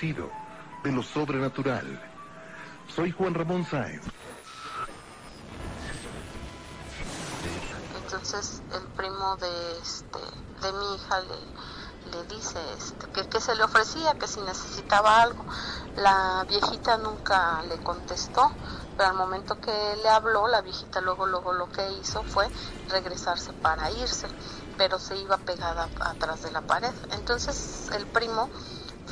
De lo sobrenatural. Soy Juan Ramón Sáenz. Entonces el primo de este de mi hija le, le dice este, que, que se le ofrecía, que si necesitaba algo. La viejita nunca le contestó, pero al momento que le habló, la viejita luego luego lo que hizo fue regresarse para irse, pero se iba pegada atrás de la pared. Entonces el primo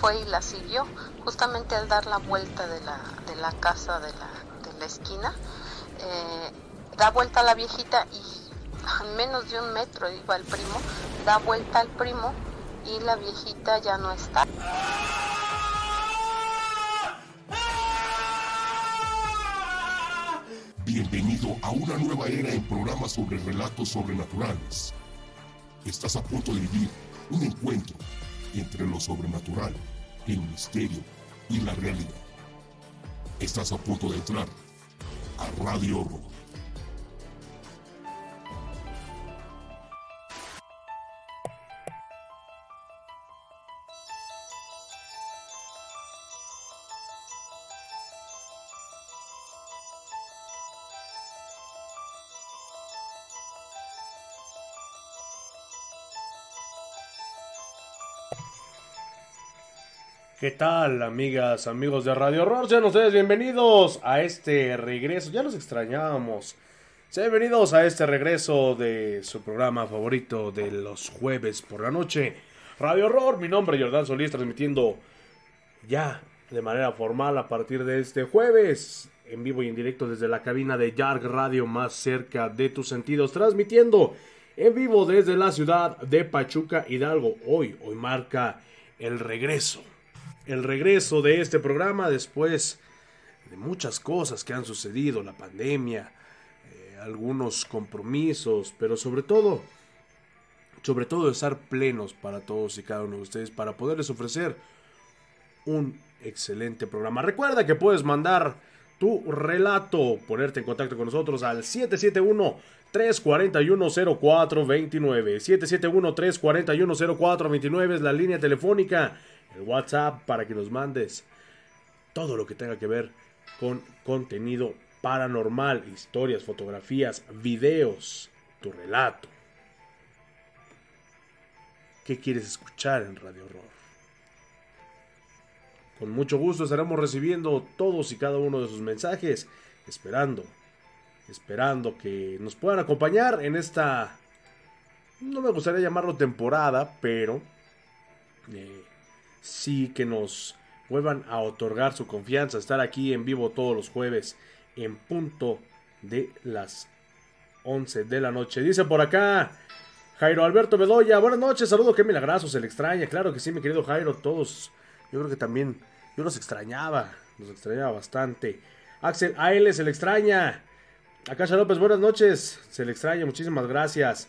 fue y la siguió, justamente al dar la vuelta de la, de la casa de la, de la esquina, eh, da vuelta a la viejita y a menos de un metro iba el primo, da vuelta al primo y la viejita ya no está. Bienvenido a una nueva era en programas sobre relatos sobrenaturales. Estás a punto de vivir un encuentro entre lo sobrenatural, el misterio y la realidad. Estás a punto de entrar a Radio Horror. ¿Qué tal, amigas, amigos de Radio Horror? Sean ustedes bienvenidos a este regreso. Ya los extrañábamos. Sean bienvenidos a este regreso de su programa favorito de los jueves por la noche. Radio Horror, mi nombre es Jordán Solís, transmitiendo ya de manera formal a partir de este jueves, en vivo y en directo desde la cabina de Yarg Radio más cerca de tus sentidos, transmitiendo en vivo desde la ciudad de Pachuca, Hidalgo. Hoy, hoy marca el regreso el regreso de este programa después de muchas cosas que han sucedido, la pandemia, eh, algunos compromisos, pero sobre todo, sobre todo estar plenos para todos y cada uno de ustedes, para poderles ofrecer un excelente programa. Recuerda que puedes mandar tu relato, ponerte en contacto con nosotros al 771 341 0429 771 341 0429 es la línea telefónica el WhatsApp para que nos mandes todo lo que tenga que ver con contenido paranormal, historias, fotografías, videos, tu relato. ¿Qué quieres escuchar en Radio Horror? Con mucho gusto estaremos recibiendo todos y cada uno de sus mensajes, esperando, esperando que nos puedan acompañar en esta, no me gustaría llamarlo temporada, pero eh, sí que nos vuelvan a otorgar su confianza, estar aquí en vivo todos los jueves en punto de las 11 de la noche. Dice por acá Jairo Alberto Bedoya, buenas noches, saludo, qué milagroso, se le extraña, claro que sí, mi querido Jairo, todos, yo creo que también, yo los extrañaba, los extrañaba bastante. Axel AL se le extraña. Acá López, buenas noches, se le extraña, muchísimas gracias.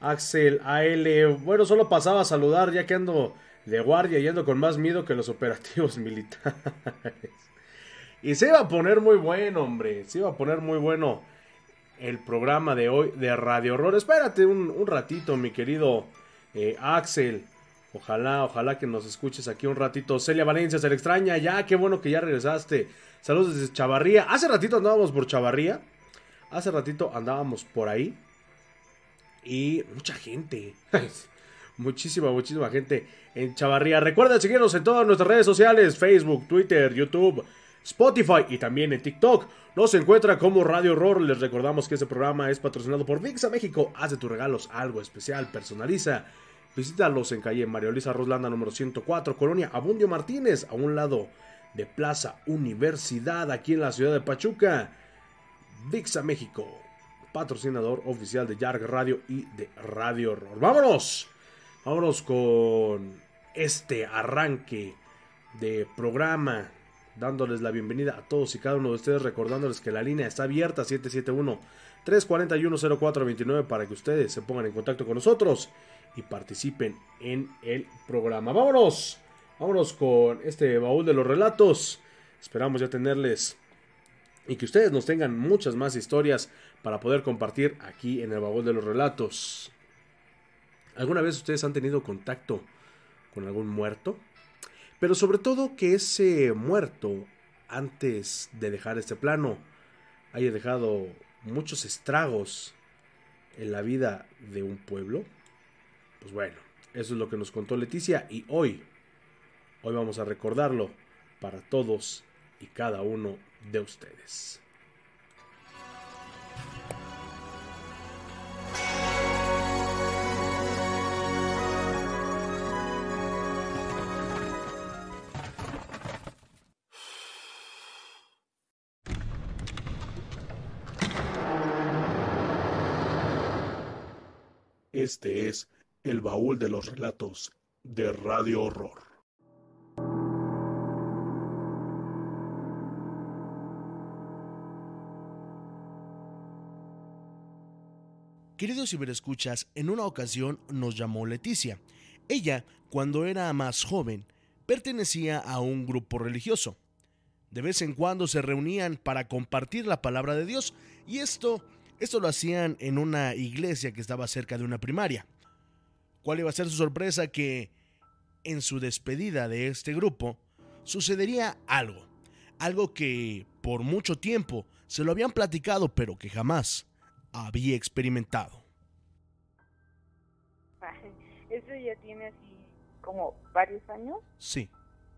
Axel AL, bueno, solo pasaba a saludar ya que ando de guardia yendo con más miedo que los operativos militares. y se iba a poner muy bueno, hombre. Se iba a poner muy bueno el programa de hoy de Radio Horror. Espérate un, ratito, mi querido eh, Axel. Ojalá, ojalá que nos escuches aquí un ratito. Celia Valencia, se le extraña. Ya, qué bueno que ya regresaste. Saludos desde Chavarría. Hace ratito andábamos por Chavarría. Hace ratito andábamos por ahí y mucha gente. muchísima, muchísima gente en Chavarría. Recuerden seguirnos en todas nuestras redes sociales, Facebook, Twitter, YouTube, Spotify y también en TikTok. Nos encuentra como Radio Horror. Les recordamos que este programa es patrocinado por VIXA México. Haz de tus regalos algo especial, personaliza. Visítalos en calle María Luisa Roslanda número 104, Colonia Abundio Martínez, a un lado de Plaza Universidad, aquí en la ciudad de Pachuca. VIXA México, patrocinador oficial de Yarg Radio y de Radio Horror. ¡Vámonos! Vámonos con este arranque de programa, dándoles la bienvenida a todos y cada uno de ustedes, recordándoles que la línea está abierta 771-341-0429 para que ustedes se pongan en contacto con nosotros y participen en el programa. Vámonos, vámonos con este baúl de los relatos. Esperamos ya tenerles y que ustedes nos tengan muchas más historias para poder compartir aquí en el baúl de los relatos. ¿Alguna vez ustedes han tenido contacto con algún muerto? Pero sobre todo que ese muerto, antes de dejar este plano, haya dejado muchos estragos en la vida de un pueblo. Pues bueno, eso es lo que nos contó Leticia y hoy, hoy vamos a recordarlo para todos y cada uno de ustedes. Este es el baúl de los relatos de Radio Horror. Queridos ciberescuchas, en una ocasión nos llamó Leticia. Ella, cuando era más joven, pertenecía a un grupo religioso. De vez en cuando se reunían para compartir la palabra de Dios y esto, esto lo hacían en una iglesia que estaba cerca de una primaria. ¿Cuál iba a ser su sorpresa? Que en su despedida de este grupo sucedería algo. Algo que por mucho tiempo se lo habían platicado pero que jamás había experimentado. Eso ya tiene así como varios años. Sí.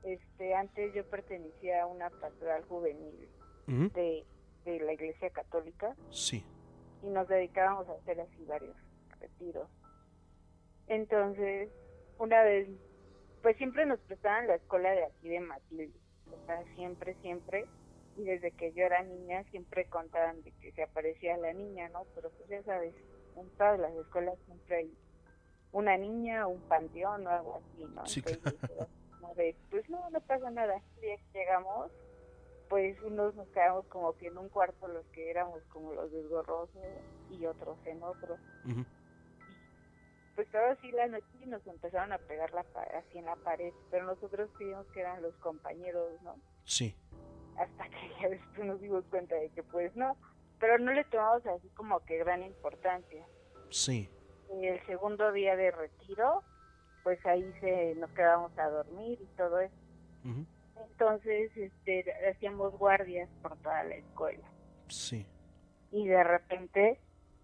Este, antes yo pertenecía a una pastoral juvenil de, de la Iglesia Católica Sí. Y nos dedicábamos a hacer así varios retiros. Entonces, una vez, pues siempre nos prestaban la escuela de aquí de Matilde, o sea, siempre, siempre, y desde que yo era niña siempre contaban de que se aparecía la niña, ¿no? Pero pues ya sabes, en todas las escuelas siempre hay una niña, un panteón o algo así, ¿no? Sí, Entonces, de, pues no, no pasa nada. El día que llegamos, pues unos nos quedamos como que en un cuarto los que éramos como los desgorrosos y otros en otro. Ujú. Pues estaba así la noche y nos empezaron a pegar la así en la pared, pero nosotros creíamos que eran los compañeros, ¿no? Sí. Hasta que ya después nos dimos cuenta de que pues no, pero no le tomamos así como que gran importancia. Sí. Y el segundo día de retiro, pues ahí se nos quedamos a dormir y todo eso. Ujú. Entonces, este, hacíamos guardias por toda la escuela. Sí. y de repente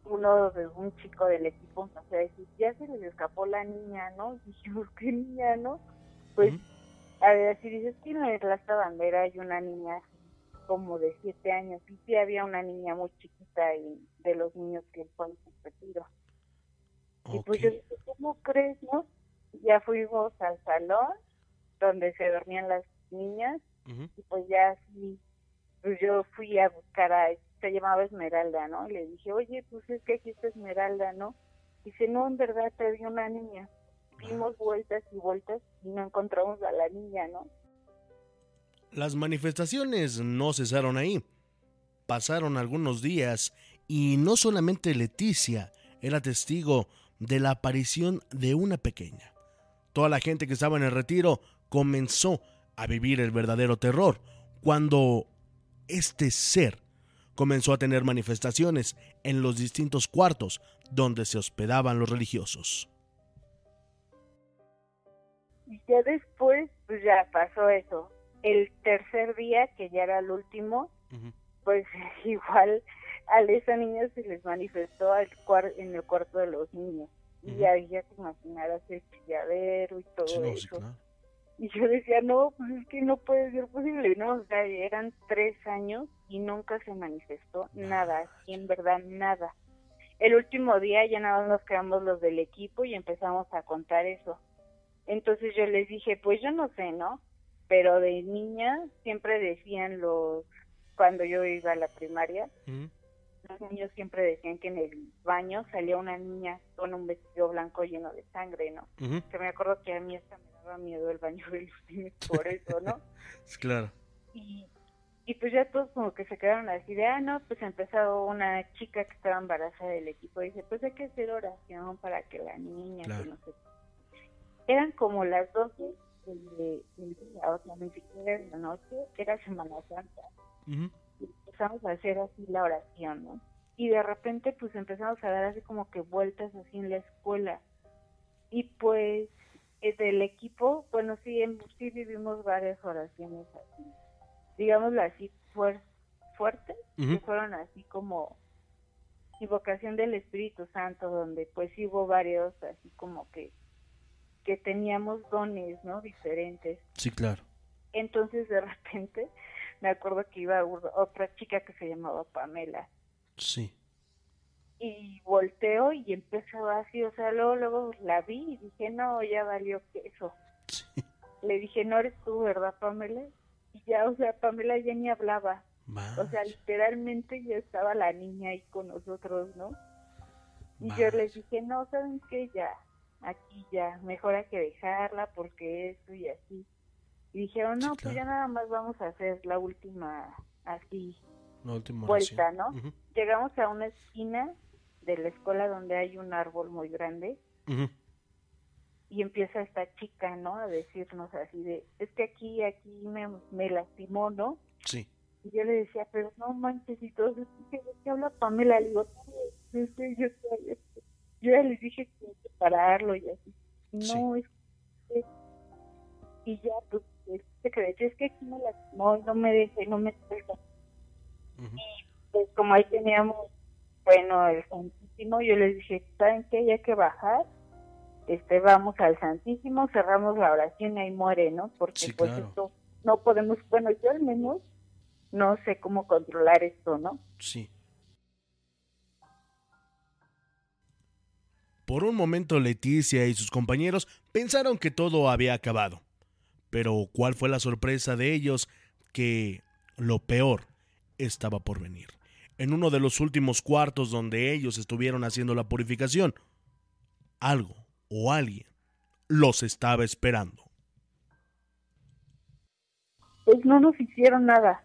uno de un chico del equipo empezó a decir, ya se les escapó la niña, ¿no? Y dijimos, ¿qué niña, no? Pues, a ver, si dices que en la Plaza Bandera hay una niña como de siete años, y sí había una niña muy chiquita y de los niños que fue en su retiro. Y pues yo dije, ¿cómo crees, no? Ya fuimos al salón donde se dormían las niñas y pues ya así, pues yo fui a buscar a, se llamaba Esmeralda, ¿no? Y le dije, oye, pues es que aquí está Esmeralda, ¿no? Dice, no, en verdad te vi una niña. Dimos vueltas y vueltas y no encontramos a la niña, ¿no? Las manifestaciones no cesaron ahí. Pasaron algunos días y no solamente Leticia era testigo de la aparición de una pequeña. Toda la gente que estaba en el retiro comenzó a vivir el verdadero terror cuando este ser comenzó a tener manifestaciones en los distintos cuartos donde se hospedaban los religiosos. Y ya después, pues ya pasó eso. El tercer día, que ya era el último, pues igual a esa niña se les manifestó al en el cuarto de los niños. Y Ujú. ya, te imaginarás el chilladero y todo Sí, no, sí, eso. claro. Y yo decía, no, pues es que no puede ser posible, ¿no? O sea, eran tres años y nunca se manifestó nada, en verdad nada. El último día ya nada más nos quedamos los del equipo y empezamos a contar eso. Entonces yo les dije, pues yo no sé, ¿no? Pero de niña siempre decían los, cuando yo iba a la primaria, los niños siempre decían que en el baño salía una niña con un vestido blanco lleno de sangre, ¿no? Que me acuerdo que a mí hasta me daba miedo el baño de niños por eso, ¿no? Claro. y, y pues ya todos como que se quedaron así de, ah, no, pues empezó una chica que estaba embarazada del equipo y dice, pues hay que hacer oración para que la niña, que Claro. no sé. Eran como las 12 del día, o sea, ni siquiera era la noche, era Semana Santa. Ujú. Y empezamos a hacer así la oración, ¿no? Y de repente pues empezamos a dar así como que vueltas así en la escuela. Y pues del equipo, bueno, sí, en- sí vivimos varias oraciones así, digámoslo así, fuer- fuertes, que fueron así como invocación del Espíritu Santo, donde pues sí hubo varios así como que que teníamos dones, ¿no? Diferentes. Sí, claro. Entonces de repente me acuerdo que iba otra chica que se llamaba Pamela Sí. Y volteo y empezó así, o sea, luego, luego la vi y dije, no, ya valió queso. Sí. Le dije, no eres tú, ¿verdad, Pamela? Y ya, o sea, Pamela ya ni hablaba. O sea, literalmente ya estaba la niña ahí con nosotros, ¿no? Y yo les dije, no, ¿saben qué? Ya, aquí ya, mejor hay que dejarla porque esto y así. Y dijeron, no, Sí, pues ya nada más vamos a hacer la última, así, La última vuelta, oración. ¿no? Llegamos a una esquina de la escuela donde hay un árbol muy grande y empieza esta chica, ¿no? A decirnos así de, es que aquí, aquí me, me lastimó, ¿no? Sí. Y yo le decía, pero no manches, y es ¿de qué habla Pamela? Le digo, es yo, yo ya les dije que hay que pararlo y así. No, es que... Y ya, pues, se cree, es que aquí me lastimó y no me deja y no me suelta. Ujú. Pues como ahí teníamos, bueno, el Santísimo, yo les dije, ¿saben qué? Hay que bajar. Este, vamos al Santísimo, cerramos la oración y ahí muere, ¿no? Porque Sí, pues claro. esto no podemos, bueno, yo al menos no sé cómo controlar esto, ¿no? Sí. Por un momento Leticia y sus compañeros pensaron que todo había acabado. Pero ¿cuál fue la sorpresa de ellos? Que lo peor estaba por venir. En uno de los últimos cuartos donde ellos estuvieron haciendo la purificación, algo o alguien los estaba esperando. Pues no nos hicieron nada.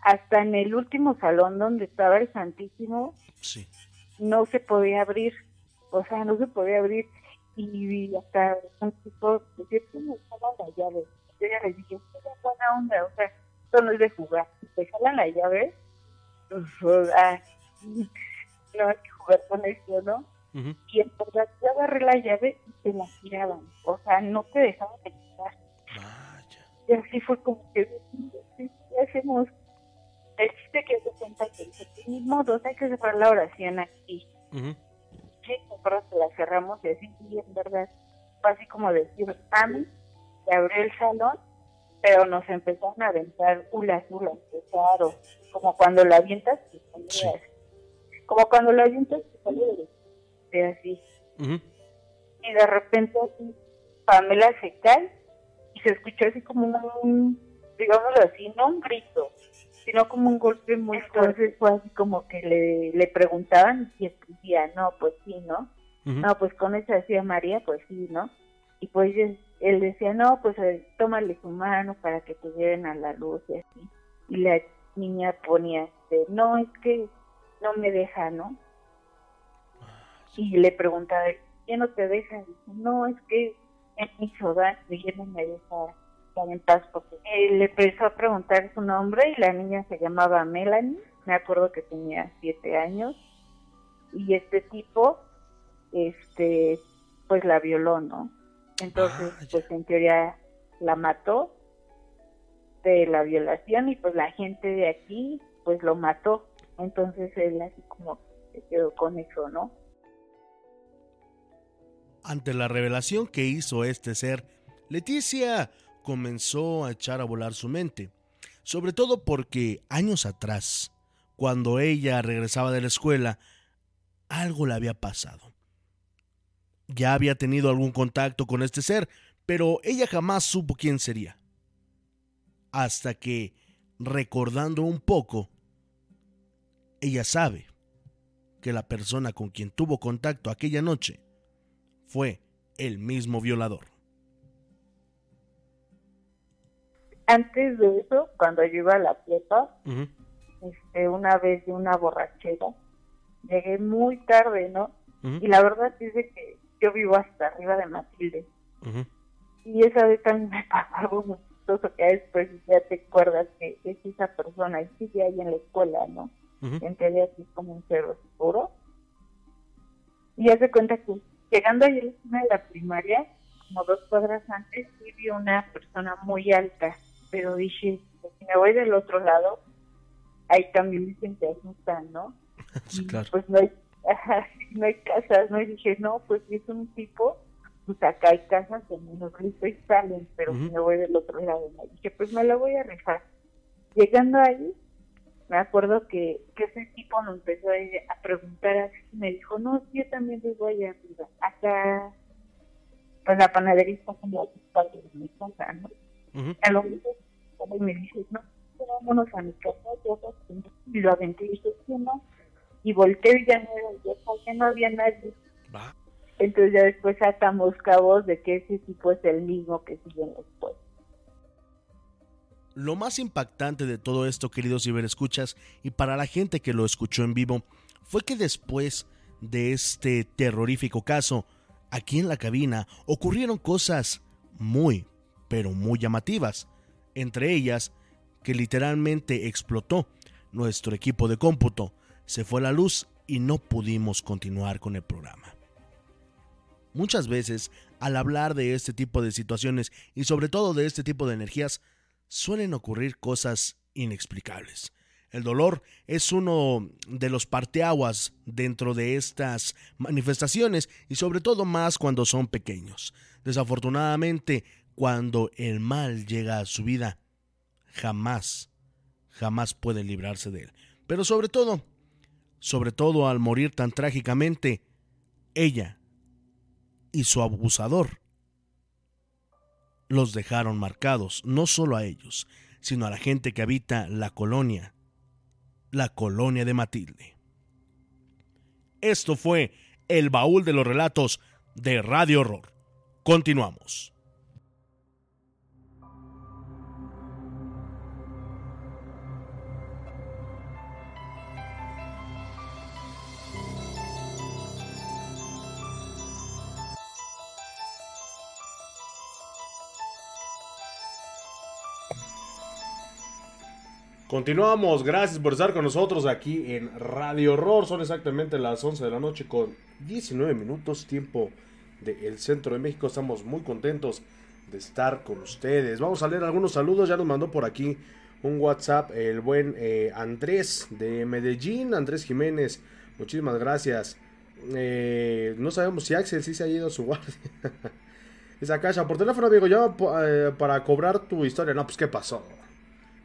Hasta en el último salón donde estaba el Santísimo Sí. no se podía abrir. O sea, no se podía abrir. Y hasta un tipo que me jalan la llave. Yo ya les dije, "Esto es buena onda, o sea, esto no es de jugar. Te jalan la llave, no hay que jugar con esto, ¿no? Ujú. Y en verdad yo agarré la llave y te la tiraban. O sea, no te dejaban de quitar. Vaya. Y así fue como que, ¿qué hacemos? El chiste que se cuenta que dice, ni modo, hay que cerrar la oración aquí. Ujú. Sí, nosotros la cerramos y así, y en verdad, fue así como decir, amén, se abrió el salón, pero nos empezaron a aventar ulas, ulas, claro, como cuando la avientas, te sale Sí. como cuando la avientas, te sale de- así. Y de repente así Pamela se cae y se escuchó así como un, digámoslo así, no un grito, sino como un golpe muy fuerte. Entonces fue así como que le, le preguntaban y decía, no, pues sí, ¿no? No, pues con eso decía María, pues sí, ¿no? Y pues él, decía, no, pues eh, tómale su mano para que te lleven a la luz y así. Y la niña ponía, este, no, es que no me deja, ¿no? Y le preguntaba, ¿qué no te deja? Y dice, no, es que me hizo daño y él no me deja estar en paz. Porque él le empezó a preguntar su nombre y la niña se llamaba Melanie, me acuerdo que tenía siete años. Y este tipo, este, pues la violó, ¿no? Entonces, Vaya. pues en teoría la mató de la violación y pues la gente de aquí, pues lo mató. Entonces él así como se quedó con eso, ¿no? Ante la revelación que hizo este ser, Leticia comenzó a echar a volar su mente, sobre todo porque años atrás, cuando ella regresaba de la escuela, algo le había pasado. Ya había tenido algún contacto con este ser, pero ella jamás supo quién sería. Hasta que, recordando un poco, ella sabe que la persona con quien tuvo contacto aquella noche fue el mismo violador. Antes de eso, cuando yo iba a la fiesta, este, una vez de una borrachera, llegué muy tarde, ¿no? Y la verdad es que yo vivo hasta arriba de Matilde. Y esa vez también me pasó algo muy chistoso que después ya te acuerdas que es esa persona y sigue ahí en la escuela, ¿no? En teoría así como un cerro seguro. Y hace cuenta que llegando ahí a la esquina de la primaria, como dos cuadras antes, sí vi una persona muy alta, pero dije, si me voy del otro lado, ahí también dicen que asustan, ¿no? Sí, claro. Pues no hay, no hay casas, ¿no? Y dije, no, pues si es un tipo, pues acá hay casas que menos grito y salen, pero si me voy del otro lado, ¿no? dije, pues me la voy a rifar. Llegando ahí, me acuerdo que, que ese tipo me empezó a, a preguntar así, me dijo, no, yo también vivo allá arriba, acá, pues la panadería está como a de mi casa, ¿no? A lo mejor, como me dice, no, vámonos a mi casa, yo y lo aventé y dije, sí, no, y volteé y ya no era no había nadie. Entonces ya después atamos cabos de que ese tipo es el mismo que sigue después. Lo más impactante de todo esto, queridos ciberescuchas, y para la gente que lo escuchó en vivo, fue que después de este terrorífico caso, aquí en la cabina ocurrieron cosas muy, pero muy llamativas. Entre ellas, que literalmente explotó nuestro equipo de cómputo, se fue la luz y no pudimos continuar con el programa. Muchas veces, al hablar de este tipo de situaciones y sobre todo de este tipo de energías, suelen ocurrir cosas inexplicables. El dolor es uno de los parteaguas dentro de estas manifestaciones y sobre todo más cuando son pequeños. Desafortunadamente, cuando el mal llega a su vida, jamás, jamás puede librarse de él. Pero sobre todo, sobre todo al morir tan trágicamente, ella y su abusador los dejaron marcados, no solo a ellos, sino a la gente que habita la colonia, la colonia de Matilde. Esto fue el baúl de los relatos de Radio Horror. Continuamos. Continuamos, gracias por estar con nosotros aquí en Radio Horror. Son exactamente las 11 de la noche con 19 minutos, tiempo del centro de México. Estamos muy contentos de estar con ustedes. Vamos a leer algunos saludos. Ya nos mandó por aquí un WhatsApp el buen eh, Andrés de Medellín, Andrés Jiménez. Muchísimas gracias. Eh, no sabemos si Axel sí se ha ido a su guardia. Esa caja por teléfono, amigo, llama eh, para cobrar tu historia. No, pues, ¿qué pasó?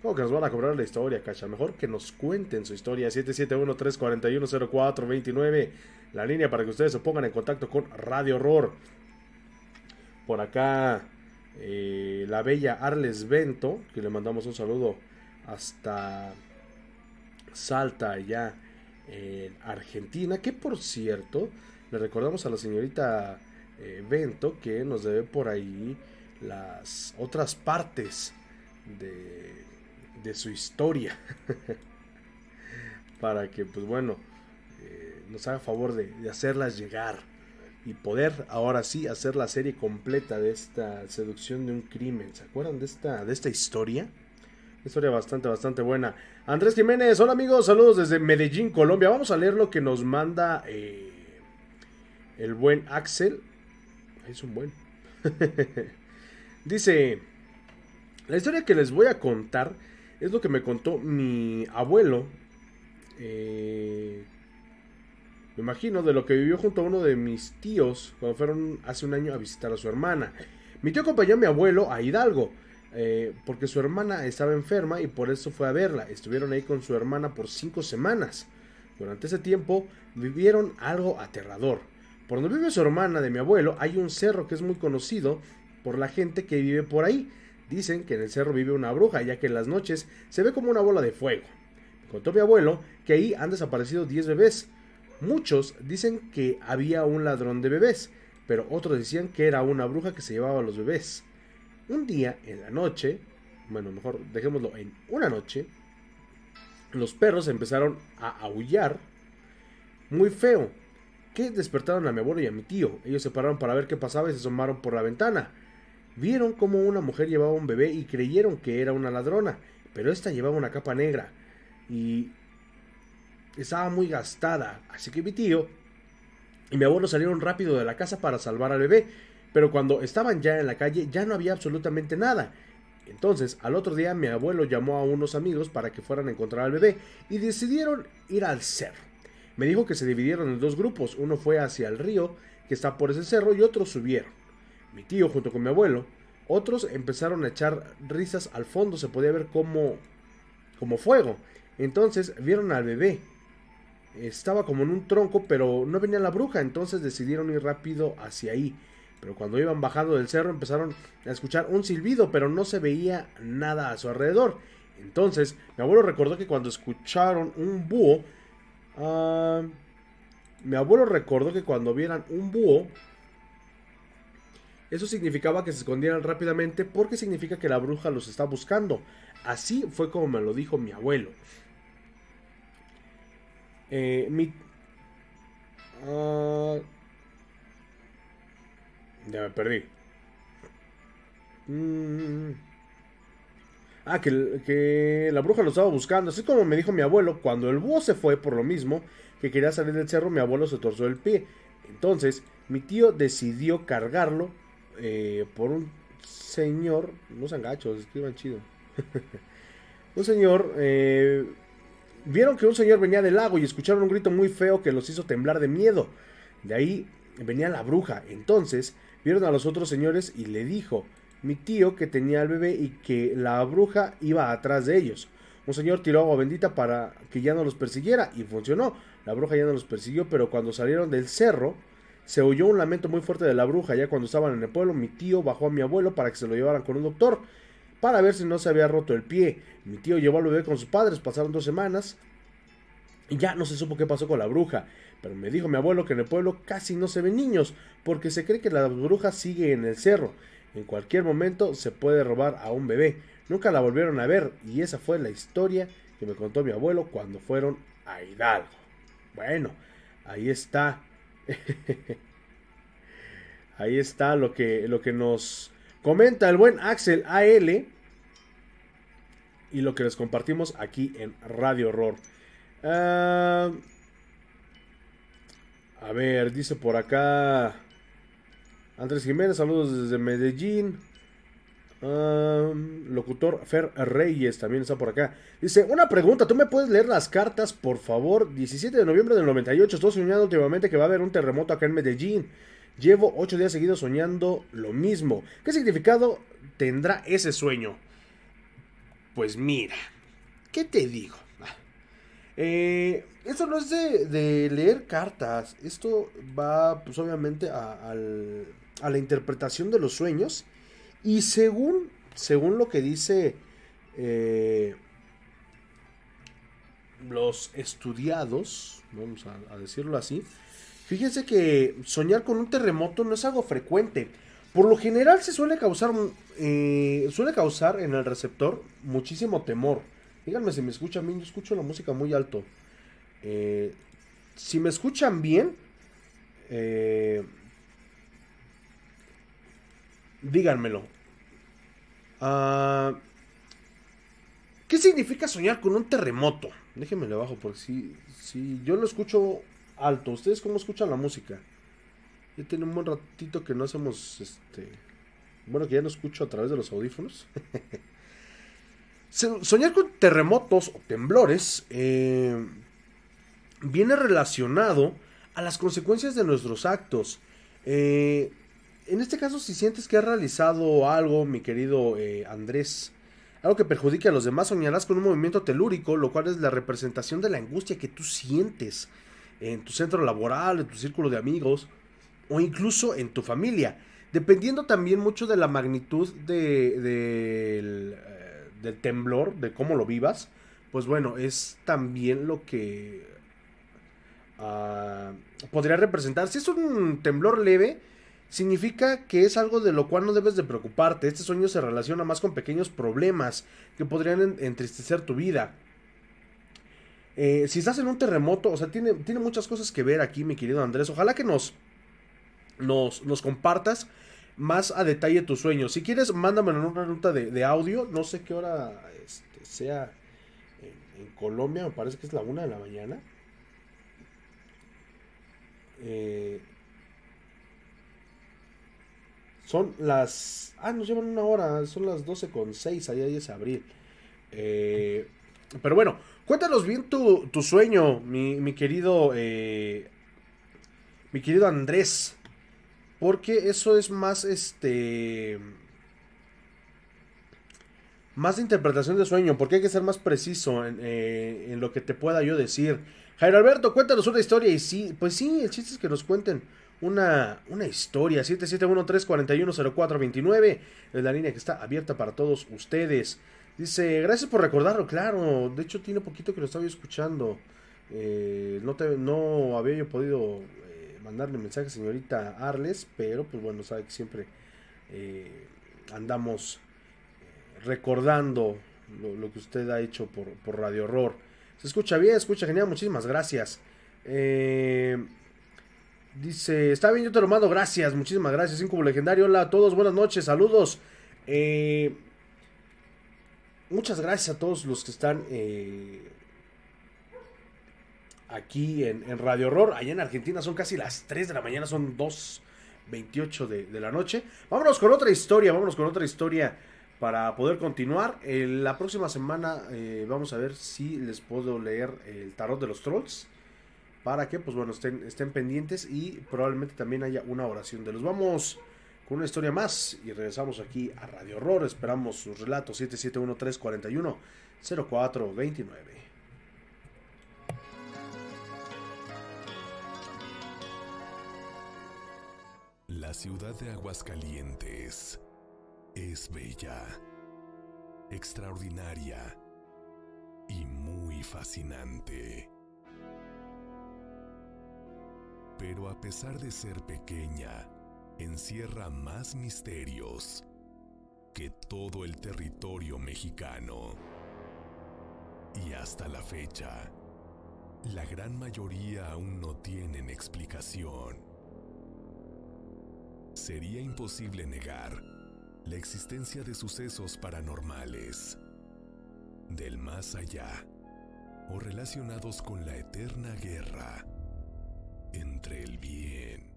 ¿Cómo que nos van a cobrar la historia, Cacha? Mejor que nos cuenten su historia. 771-341-0429. La línea para que ustedes se pongan en contacto con Radio Horror. Por acá, eh, la bella Arles Bento, que le mandamos un saludo hasta Salta, allá en Argentina. Que por cierto, le recordamos a la señorita eh, Bento que nos debe por ahí las otras partes de de su historia. Para que, pues bueno, eh, nos haga favor de, hacerlas llegar. Y poder ahora sí hacer la serie completa de esta seducción de un crimen. ¿Se acuerdan de esta, de esta historia? Historia bastante, bastante buena. Andrés Jiménez, hola amigos, saludos desde Medellín, Colombia. Vamos a leer lo que nos manda eh, el buen Axel. Es un buen. Dice, la historia que les voy a contar es lo que me contó mi abuelo eh, me imagino de lo que vivió junto a uno de mis tíos cuando fueron hace un año a visitar a su hermana. Mi tío acompañó a mi abuelo a Hidalgo. Eh, porque su hermana estaba enferma y por eso fue a verla. Estuvieron ahí con su hermana por cinco semanas. Durante ese tiempo vivieron algo aterrador. Por donde vive su hermana de mi abuelo hay un cerro que es muy conocido por la gente que vive por ahí. Dicen que en el cerro vive una bruja, ya que en las noches se ve como una bola de fuego. Contó mi abuelo que ahí han desaparecido 10 bebés. Muchos dicen que había un ladrón de bebés, pero otros decían que era una bruja que se llevaba a los bebés. Un día, en la noche, bueno, mejor dejémoslo en una noche, los perros empezaron a aullar muy feo, que despertaron a mi abuelo y a mi tío. Ellos se pararon para ver qué pasaba y se asomaron por la ventana. Vieron cómo una mujer llevaba un bebé y creyeron que era una ladrona, pero esta llevaba una capa negra y estaba muy gastada. Así que mi tío y mi abuelo salieron rápido de la casa para salvar al bebé, pero cuando estaban ya en la calle ya no había absolutamente nada. Entonces, al otro día mi abuelo llamó a unos amigos para que fueran a encontrar al bebé y decidieron ir al cerro. Me dijo que se dividieron en dos grupos, uno fue hacia el río que está por ese cerro y otros subieron. Mi tío junto con mi abuelo, otros empezaron a echar risas al fondo, se podía ver como como fuego. Entonces vieron al bebé. Estaba como en un tronco, pero no venía la bruja, entonces decidieron ir rápido hacia ahí. Pero cuando iban bajando del cerro empezaron a escuchar un silbido, pero no se veía nada a su alrededor. Entonces, mi abuelo recordó que cuando escucharon un búho, ah, mi abuelo recordó que cuando vieran un búho, eso significaba que se escondieran rápidamente porque significa que la bruja los está buscando. Así fue como me lo dijo mi abuelo. Eh, mi, ah, ya me perdí. Mm. Ah, que, la bruja lo estaba buscando. Así como me dijo mi abuelo, cuando el búho se fue por lo mismo que quería salir del cerro, mi abuelo se torció el pie. Entonces, mi tío decidió cargarlo eh, por un señor. No sean gachos, escriban chido. un señor. Eh, vieron que un señor venía del lago y escucharon un grito muy feo que los hizo temblar de miedo. De ahí venía la bruja. Entonces vieron a los otros señores y le dijo mi tío que tenía al bebé y que la bruja iba atrás de ellos. Un señor tiró agua bendita para que ya no los persiguiera y funcionó. La bruja ya no los persiguió, pero cuando salieron del cerro se oyó un lamento muy fuerte de la bruja. Ya cuando estaban en el pueblo, mi tío bajó a mi abuelo para que se lo llevaran con un doctor para ver si no se había roto el pie. Mi tío llevó al bebé con sus padres, pasaron dos semanas y ya no se supo qué pasó con la bruja. Pero me dijo mi abuelo que en el pueblo casi no se ven niños, porque se cree que la bruja sigue en el cerro. En cualquier momento se puede robar a un bebé. Nunca la volvieron a ver y esa fue la historia que me contó mi abuelo cuando fueron a Hidalgo. Bueno, ahí está. ahí está lo que, lo que nos comenta el buen Axel AL y lo que les compartimos aquí en Radio Horror. Uh, a ver, dice por acá Andrés Jiménez, saludos desde Medellín. Uh, locutor Fer Reyes también está por acá. Dice, una pregunta, ¿tú me puedes leer las cartas, por favor? 17 de noviembre del 98, estoy soñando últimamente que va a haber un terremoto acá en Medellín. Llevo 8 días seguidos soñando lo mismo. ¿Qué significado tendrá ese sueño? Pues mira, ¿qué te digo? Eh, esto no es de, leer cartas. Esto va, pues obviamente, a, la interpretación de los sueños. Y según, según lo que dice eh, los estudiados, vamos a, decirlo así, fíjense que soñar con un terremoto no es algo frecuente. Por lo general se suele causar, eh, suele causar en el receptor muchísimo temor. Díganme si me escuchan bien, yo escucho la música muy alto. Eh, si me escuchan bien, eh, díganmelo. Ah, ¿Qué significa soñar con un terremoto? Déjenme le bajo porque si, si yo lo escucho alto, ¿ustedes cómo escuchan la música? Ya tiene un buen ratito que no hacemos este. Bueno, que ya no escucho a través de los audífonos. Soñar con terremotos o temblores, eh, viene relacionado a las consecuencias de nuestros actos. Eh, en este caso, si sientes que has realizado algo, mi querido eh, Andrés, algo que perjudique a los demás, soñarás con un movimiento telúrico, lo cual es la representación de la angustia que tú sientes en tu centro laboral, en tu círculo de amigos o incluso en tu familia. Dependiendo también mucho de la magnitud de, del, eh, del temblor, de cómo lo vivas, pues bueno, es también lo que ah, podría representar. Si es un temblor leve, significa que es algo de lo cual no debes de preocuparte. Este sueño se relaciona más con pequeños problemas que podrían entristecer tu vida. Eh, si estás en un terremoto, o sea, tiene, tiene muchas cosas que ver aquí, mi querido Andrés. Ojalá que nos, nos, nos compartas más a detalle tu sueño. Si quieres, mándamelo en una nota de, audio. No sé qué hora este, sea en, Colombia, me parece que es la una de la mañana. Eh, son las. Ah, nos llevan una hora. Son las 12 con 6. Allá es abril. Eh, pero bueno, cuéntanos bien tu, tu sueño, mi, mi querido. Eh, mi querido Andrés. Porque eso es más este. Más de interpretación de sueño. Porque hay que ser más preciso en, eh, en lo que te pueda yo decir. Jairo Alberto, cuéntanos una historia. Y sí, pues sí, el chiste es que nos cuenten una, una historia. 771-341-0429. Es la línea que está abierta para todos ustedes. Dice, gracias por recordarlo, claro. De hecho, tiene poquito que lo estaba escuchando. Eh, no, te, no había yo podido eh, mandarle mensaje, señorita Arles, pero pues bueno, sabe que siempre eh, andamos recordando lo, que usted ha hecho por, por Radio Horror. Se escucha bien, escucha genial, muchísimas gracias. Eh, Dice, está bien, yo te lo mando, gracias, muchísimas gracias, Incubo Legendario, hola a todos, buenas noches, saludos. Eh, muchas gracias a todos los que están eh, aquí en, Radio Horror. Allá en Argentina son casi las 3 de la mañana, son 2.28 de, de la noche. Vámonos con otra historia, vámonos con otra historia para poder continuar. Eh, la próxima semana vamos a ver si les puedo leer el tarot de los trolls para que pues bueno estén, estén pendientes y probablemente también haya una oración de los vamos con una historia más. Y regresamos aquí a Radio Horror. Esperamos sus relatos. 771341 0429 La ciudad de Aguascalientes es bella, extraordinaria y muy fascinante. Pero a pesar de ser pequeña, encierra más misterios que todo el territorio mexicano. Y hasta la fecha, la gran mayoría aún no tienen explicación. Sería imposible negar la existencia de sucesos paranormales, del más allá, o relacionados con la eterna guerra entre el bien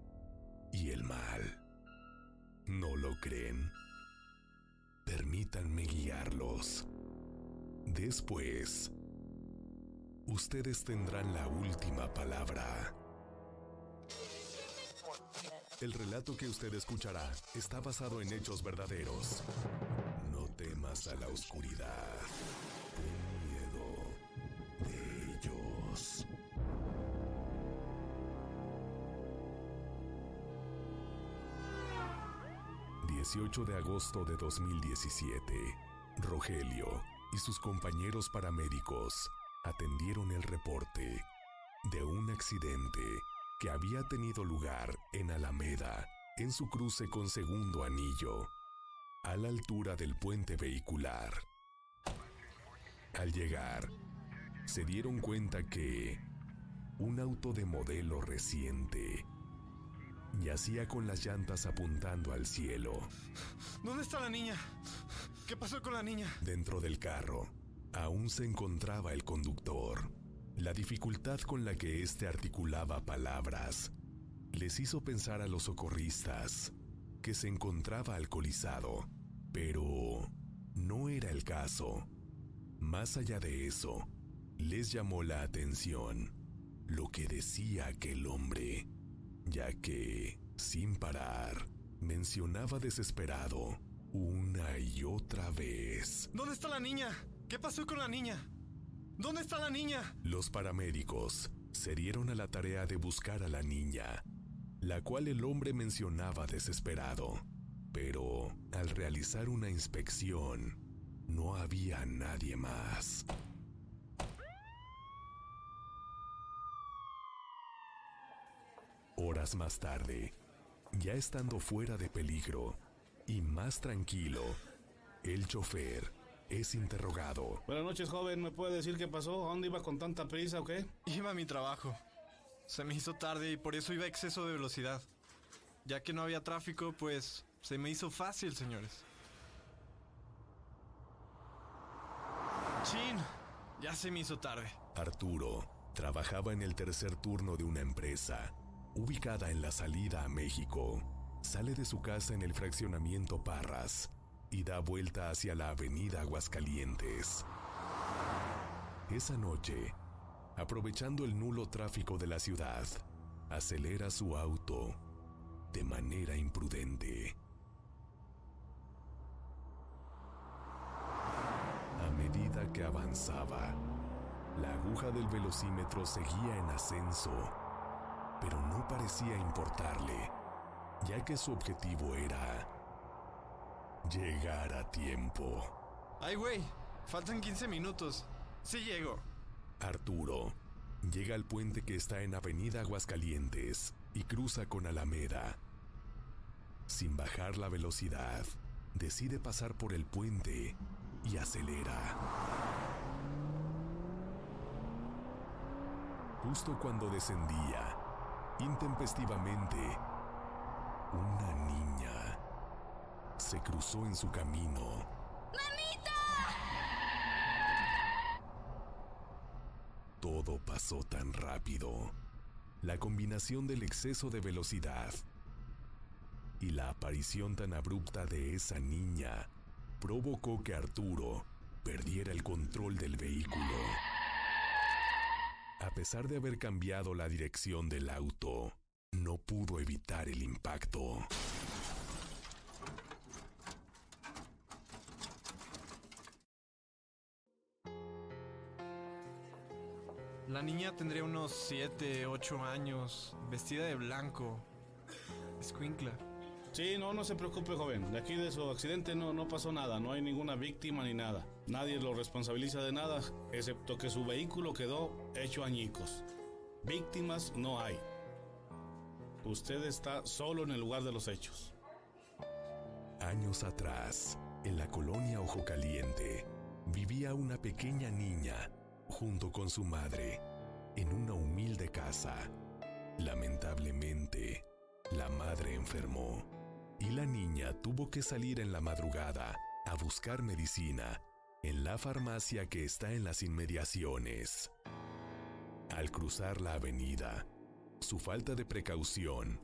y el mal. ¿No lo creen? Permítanme guiarlos. Después, ustedes tendrán la última palabra. El relato que usted escuchará está basado en hechos verdaderos. No temas a la oscuridad. 18 de agosto de 2017, Rogelio y sus compañeros paramédicos atendieron el reporte de un accidente que había tenido lugar en Alameda, en su cruce con Segundo Anillo, a la altura del puente vehicular. Al llegar, se dieron cuenta que un auto de modelo reciente Yacía con las llantas apuntando al cielo. ¿Dónde está la niña? ¿Qué pasó con la niña? Dentro del carro, aún se encontraba el conductor. La dificultad con la que éste articulaba palabras les hizo pensar a los socorristas que se encontraba alcoholizado, pero no era el caso. Más allá de eso, les llamó la atención lo que decía aquel hombre, ya que, sin parar, mencionaba desesperado una y otra vez. ¿Dónde está la niña? ¿Qué pasó con la niña? ¿Dónde está la niña? Los paramédicos se dieron a la tarea de buscar a la niña, la cual el hombre mencionaba desesperado. Pero al realizar una inspección, no había nadie más. Horas más tarde, ya estando fuera de peligro y más tranquilo, el chofer es interrogado. Buenas noches, joven. ¿Me puede decir qué pasó? ¿A dónde iba con tanta prisa o qué? Iba a mi trabajo. Se me hizo tarde y por eso iba a exceso de velocidad. Ya que no había tráfico, pues se me hizo fácil, señores. Chin, ya se me hizo tarde. Arturo trabajaba en el tercer turno de una empresa ubicada en la salida a México. Sale de su casa en el fraccionamiento Parras y da vuelta hacia la avenida Aguascalientes. Esa noche, aprovechando el nulo tráfico de la ciudad, acelera su auto de manera imprudente. A medida que avanzaba, la aguja del velocímetro seguía en ascenso, pero no parecía importarle, ya que su objetivo era llegar a tiempo. Ay, güey, faltan 15 minutos. Sí llego. Arturo llega al puente que está en Avenida Aguascalientes y cruza con Alameda. Sin bajar la velocidad, decide pasar por el puente y acelera. Justo cuando descendía, intempestivamente, una niña se cruzó en su camino. Todo pasó tan rápido. La combinación del exceso de velocidad y la aparición tan abrupta de esa niña provocó que Arturo perdiera el control del vehículo. A pesar de haber cambiado la dirección del auto, no pudo evitar el impacto. La niña tendría unos 7, 8 años, vestida de blanco. Escuincla. Sí, no, no se preocupe, joven. De aquí de su accidente no, no pasó nada. No hay ninguna víctima ni nada. Nadie lo responsabiliza de nada, excepto que su vehículo quedó hecho añicos. Víctimas no hay. Usted está solo en el lugar de los hechos. Años atrás, en la colonia Ojo Caliente, vivía una pequeña niña junto con su madre en una humilde casa. Lamentablemente, la madre enfermó y la niña tuvo que salir en la madrugada a buscar medicina en la farmacia que está en las inmediaciones. Al cruzar la avenida, su falta de precaución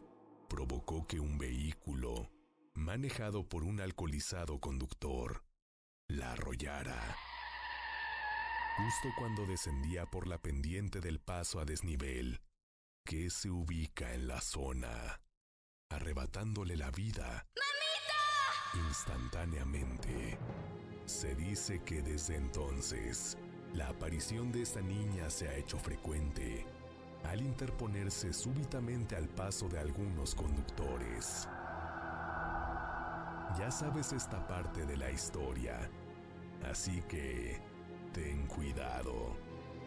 provocó que un vehículo, manejado por un alcoholizado conductor, la arrollara. Justo cuando descendía por la pendiente del paso a desnivel, que se ubica en la zona, arrebatándole la vida. Instantáneamente. Se dice que desde entonces, la aparición de esta niña se ha hecho frecuente al interponerse súbitamente al paso de algunos conductores. Ya sabes esta parte de la historia, así que ten cuidado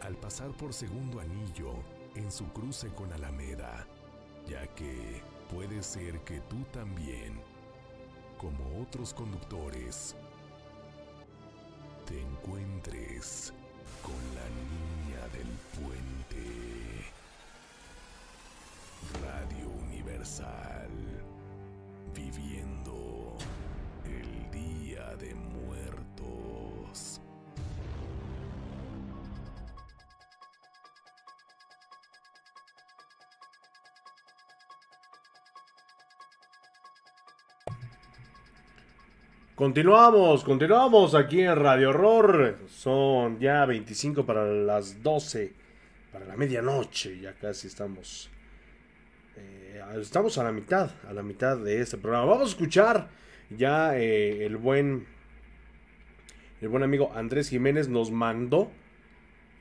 al pasar por segundo anillo en su cruce con Alameda, ya que puede ser que tú también, como otros conductores, te encuentres con la niña del puente. Radio Universal, viviendo el Día de Muertos. Continuamos, continuamos aquí en Radio Horror. Son ya 25 para las 12. Para la medianoche, ya casi estamos. eh, estamos a la mitad, a la mitad de este programa. Vamos a escuchar ya eh, el buen. El buen amigo Andrés Jiménez nos mandó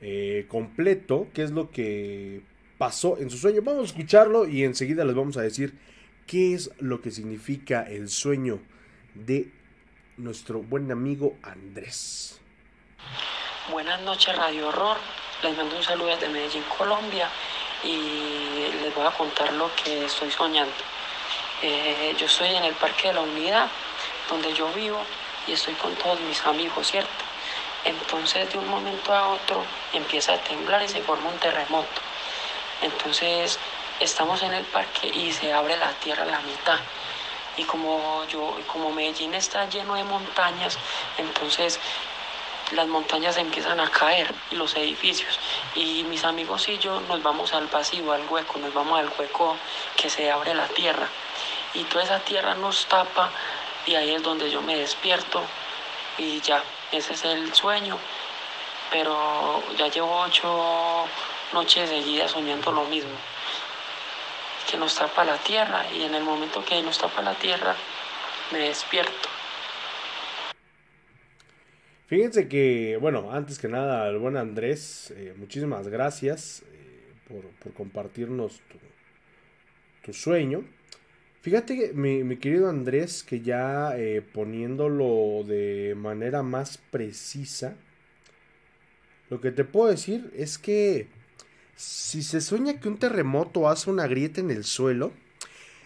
eh, completo qué es lo que pasó en su sueño. Vamos a escucharlo y enseguida les vamos a decir qué es lo que significa el sueño de nuestro buen amigo Andrés. Buenas noches Radio Horror, les mando un saludo desde Medellín, Colombia y les voy a contar lo que estoy soñando. Eh, yo estoy en el Parque de la Unidad, donde yo vivo y estoy con todos mis amigos, ¿cierto? Entonces de un momento a otro empieza a temblar y se forma un terremoto. Entonces estamos en el parque y se abre la tierra a la mitad. Y como yo, como Medellín está lleno de montañas, entonces las montañas empiezan a caer y los edificios. Y mis amigos y yo nos vamos al vacío, al hueco, nos vamos al hueco que se abre la tierra. Y toda esa tierra nos tapa y ahí es donde yo me despierto y ya, ese es el sueño. Pero ya llevo ocho noches seguidas soñando lo mismo. Que nos tapa la tierra y en el momento que nos tapa la tierra me despierto. Fíjense que, bueno, antes que nada, el buen Andrés, eh, muchísimas gracias eh, por, compartirnos tu, sueño. Fíjate, mi, mi querido Andrés, que ya eh, poniéndolo de manera más precisa, lo que te puedo decir es que si se sueña que un terremoto hace una grieta en el suelo,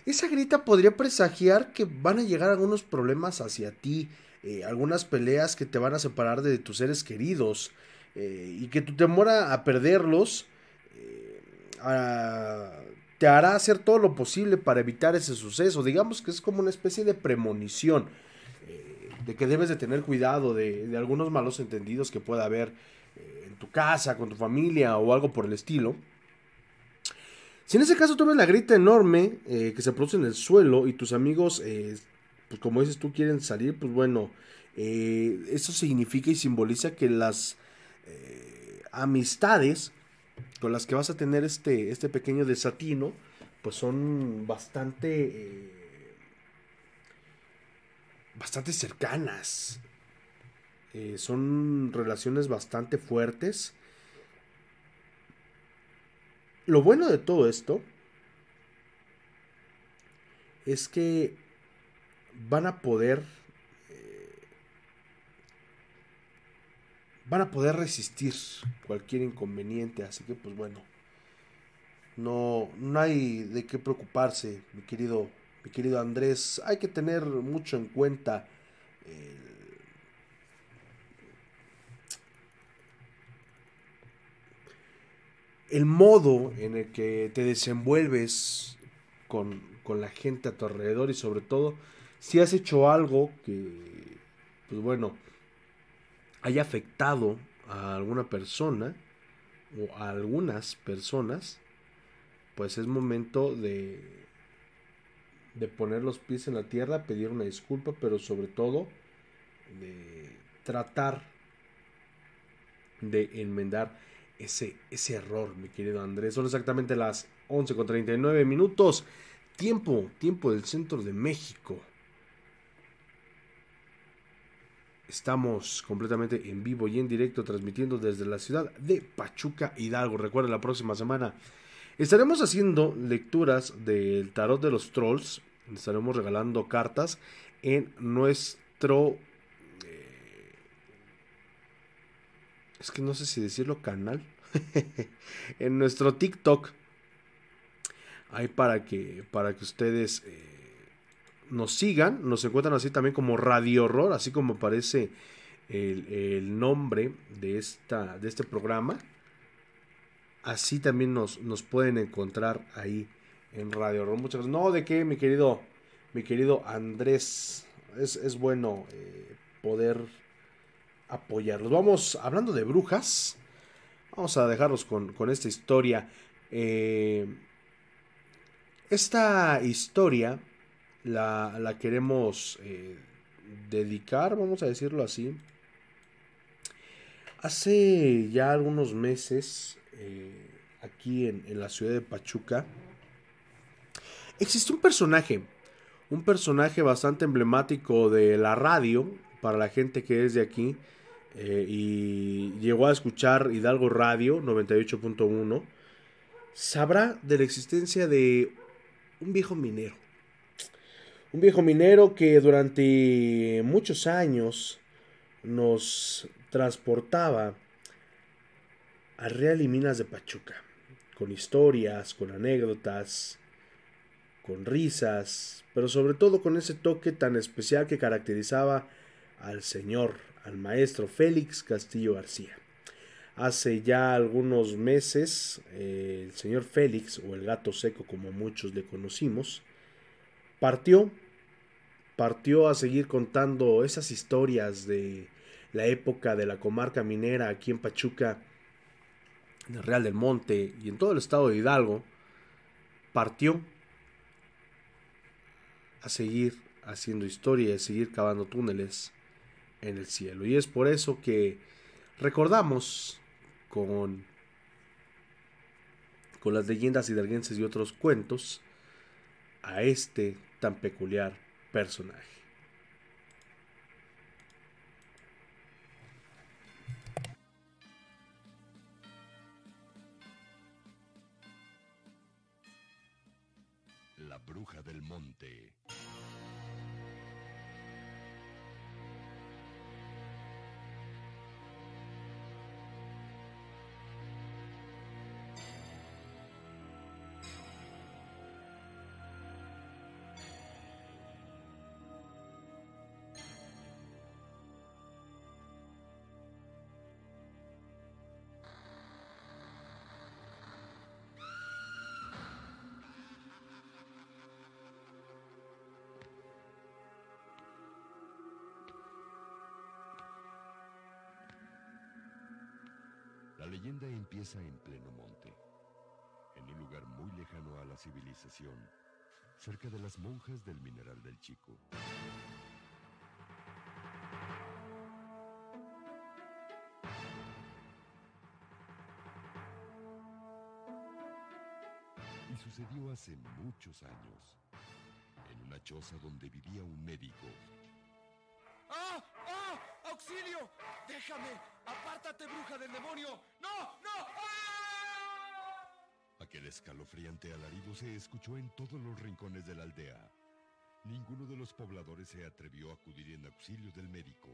esa grieta podría presagiar que van a llegar algunos problemas hacia ti eh, algunas peleas que te van a separar de tus seres queridos eh, y que tu temor a, perderlos eh, te hará hacer todo lo posible para evitar ese suceso. Digamos que es como una especie de premonición de que debes de tener cuidado de, algunos malos entendidos que pueda haber tu casa, con tu familia o algo por el estilo. Si en ese caso ves la grita enorme eh, que se produce en el suelo y tus amigos eh, pues como dices tú quieren salir, pues bueno, eh, eso significa y simboliza que las amistades con las que vas a tener este, este pequeño desatino, pues son bastante, bastante cercanas. Eh, son relaciones bastante fuertes. Lo bueno de todo esto es que van a poder eh, van a poder resistir cualquier inconveniente así que pues bueno no no hay de qué preocuparse mi querido mi querido Andrés hay que tener mucho en cuenta eh, el modo en el que te desenvuelves con, con la gente a tu alrededor y sobre todo si has hecho algo que, pues bueno, haya afectado a alguna persona o a algunas personas, pues es momento de, de poner los pies en la tierra, pedir una disculpa, pero sobre todo de tratar de enmendar ese, ese error, mi querido Andrés. Son exactamente las 11 con 39 minutos. Tiempo, tiempo del centro de México. Estamos completamente en vivo y en directo transmitiendo desde la ciudad de Pachuca Hidalgo. Recuerden, la próxima semana estaremos haciendo lecturas del tarot de los trolls. Estaremos regalando cartas en nuestro... es que no sé si decirlo canal. en nuestro TikTok. Ahí para que, para que ustedes... Eh, nos sigan, nos encuentran así también como Radio Horror, así como aparece el, el nombre de, esta, de este programa. Así también nos, nos pueden encontrar ahí en Radio Horror. Muchas gracias. No, de qué, mi querido, mi querido Andrés. Es, es bueno eh, poder apoyarlos. Vamos, hablando de brujas, vamos a dejarlos con, con esta historia. Eh, esta historia la, la queremos eh, dedicar, vamos a decirlo así. Hace ya algunos meses, eh, aquí en, en la ciudad de Pachuca, existe un personaje, un personaje bastante emblemático de la radio para la gente que es de aquí eh, y llegó a escuchar Hidalgo Radio 98.1, sabrá de la existencia de un viejo minero. Un viejo minero que durante muchos años nos transportaba a Real y Minas de Pachuca, con historias, con anécdotas, con risas, pero sobre todo con ese toque tan especial que caracterizaba al señor, al maestro Félix Castillo García. Hace ya algunos meses, eh, el señor Félix, o el gato seco como muchos le conocimos, partió, partió a seguir contando esas historias de la época de la comarca minera aquí en Pachuca, en el Real del Monte y en todo el estado de Hidalgo, partió a seguir haciendo historia a seguir cavando túneles en el cielo. Y es por eso que recordamos con, con las leyendas hidalguenses y otros cuentos a este tan peculiar personaje. La bruja del monte. La leyenda empieza en pleno monte, en un lugar muy lejano a la civilización, cerca de las monjas del mineral del Chico. Y sucedió hace muchos años, en una choza donde vivía un médico ¡Ah! ¡Ah! ¡Auxilio! ¡Déjame! ¡Apártate, bruja del demonio! ¡No! ¡No! ¡Ah! Aquel escalofriante alarido se escuchó en todos los rincones de la aldea. Ninguno de los pobladores se atrevió a acudir en auxilio del médico.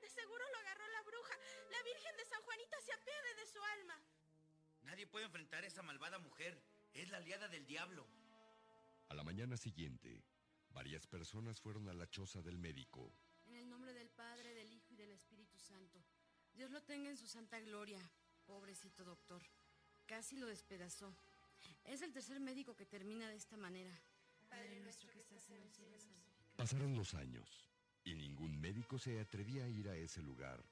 De seguro lo agarró la bruja. La Virgen de San Juanita se apiade de su alma. Nadie puede enfrentar a esa malvada mujer. Es la aliada del diablo. A la mañana siguiente, varias personas fueron a la choza del médico. En el nombre del Padre, del Hijo y del Espíritu Santo. Dios lo tenga en su santa gloria. Pobrecito doctor. Casi lo despedazó. Es el tercer médico que termina de esta manera. Padre nuestro que estás en el cielo. Pasaron los años y ningún médico se atrevía a ir a ese lugar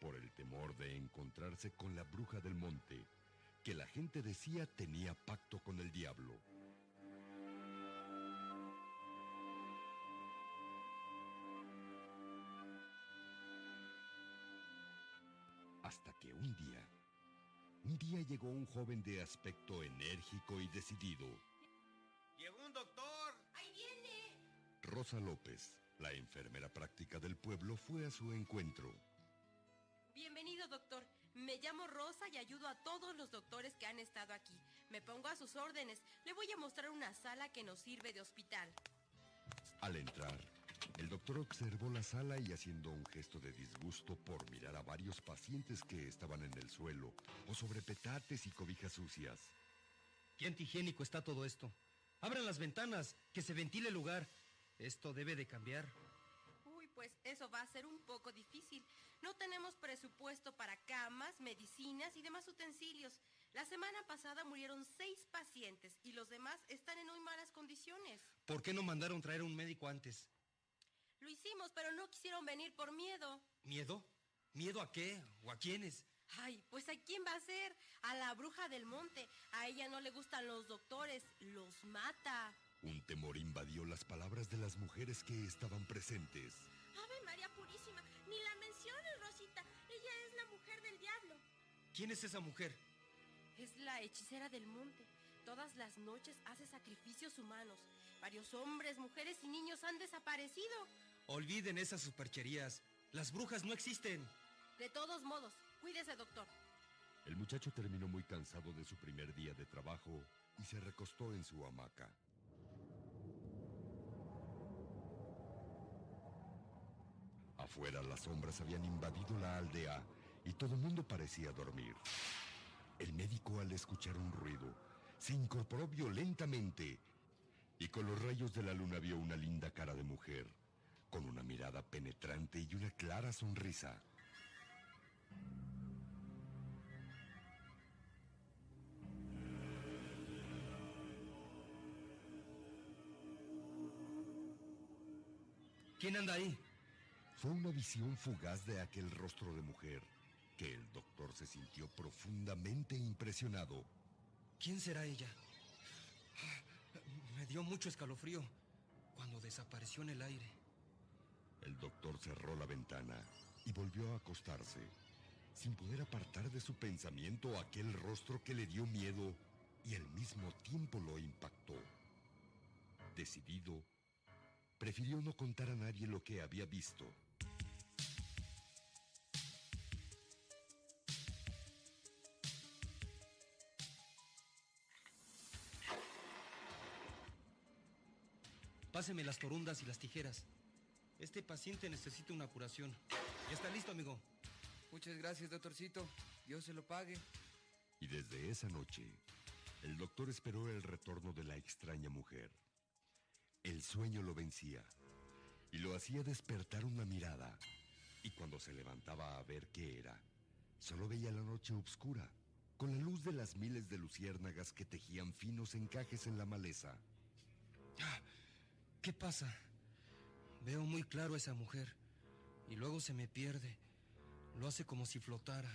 por el temor de encontrarse con la bruja del monte, que la gente decía tenía pacto con el diablo. Hasta que un día, un día llegó un joven de aspecto enérgico y decidido. ¡Llegó un doctor! ¡Ahí viene! Rosa López, la enfermera práctica del pueblo, fue a su encuentro. Bienvenido, doctor. Me llamo Rosa y ayudo a todos los doctores que han estado aquí. Me pongo a sus órdenes. Le voy a mostrar una sala que nos sirve de hospital. Al entrar, el doctor observó la sala y haciendo un gesto de disgusto por mirar a varios pacientes que estaban en el suelo o sobre petates y cobijas sucias. ¿Qué antihigiénico está todo esto? Abran las ventanas, que se ventile el lugar. Esto debe de cambiar. Uy, pues eso va a ser un poco difícil. No tenemos presupuesto para camas, medicinas y demás utensilios. La semana pasada murieron seis pacientes y los demás están en muy malas condiciones. ¿Por qué no mandaron traer un médico antes? Lo hicimos, pero no quisieron venir por miedo. ¿Miedo? ¿Miedo a qué? ¿O a quiénes? Ay, pues ¿a quién va a ser? A la bruja del monte. A ella no le gustan los doctores, los mata. Un temor invadió las palabras de las mujeres que estaban presentes. Ave María Purísima, ni la menciones, Rosita. Ella es la mujer del diablo. ¿Quién es esa mujer? Es la hechicera del monte. Todas las noches hace sacrificios humanos. Varios hombres, mujeres y niños han desaparecido. Olviden esas supercherías. Las brujas no existen. De todos modos, cuídese, doctor. El muchacho terminó muy cansado de su primer día de trabajo y se recostó en su hamaca. Afuera las sombras habían invadido la aldea y todo el mundo parecía dormir. El médico al escuchar un ruido se incorporó violentamente y con los rayos de la luna vio una linda cara de mujer, con una mirada penetrante y una clara sonrisa. ¿Quién anda ahí? Fue una visión fugaz de aquel rostro de mujer que el doctor se sintió profundamente impresionado. ¿Quién será ella? Me dio mucho escalofrío cuando desapareció en el aire. El doctor cerró la ventana y volvió a acostarse, sin poder apartar de su pensamiento aquel rostro que le dio miedo y al mismo tiempo lo impactó. Decidido, prefirió no contar a nadie lo que había visto. Páseme las torundas y las tijeras. Este paciente necesita una curación. Ya está listo, amigo. Muchas gracias, doctorcito. Dios se lo pague. Y desde esa noche, el doctor esperó el retorno de la extraña mujer. El sueño lo vencía y lo hacía despertar una mirada. Y cuando se levantaba a ver qué era, solo veía la noche oscura, con la luz de las miles de luciérnagas que tejían finos encajes en la maleza. ¿Qué pasa? Veo muy claro a esa mujer y luego se me pierde. Lo hace como si flotara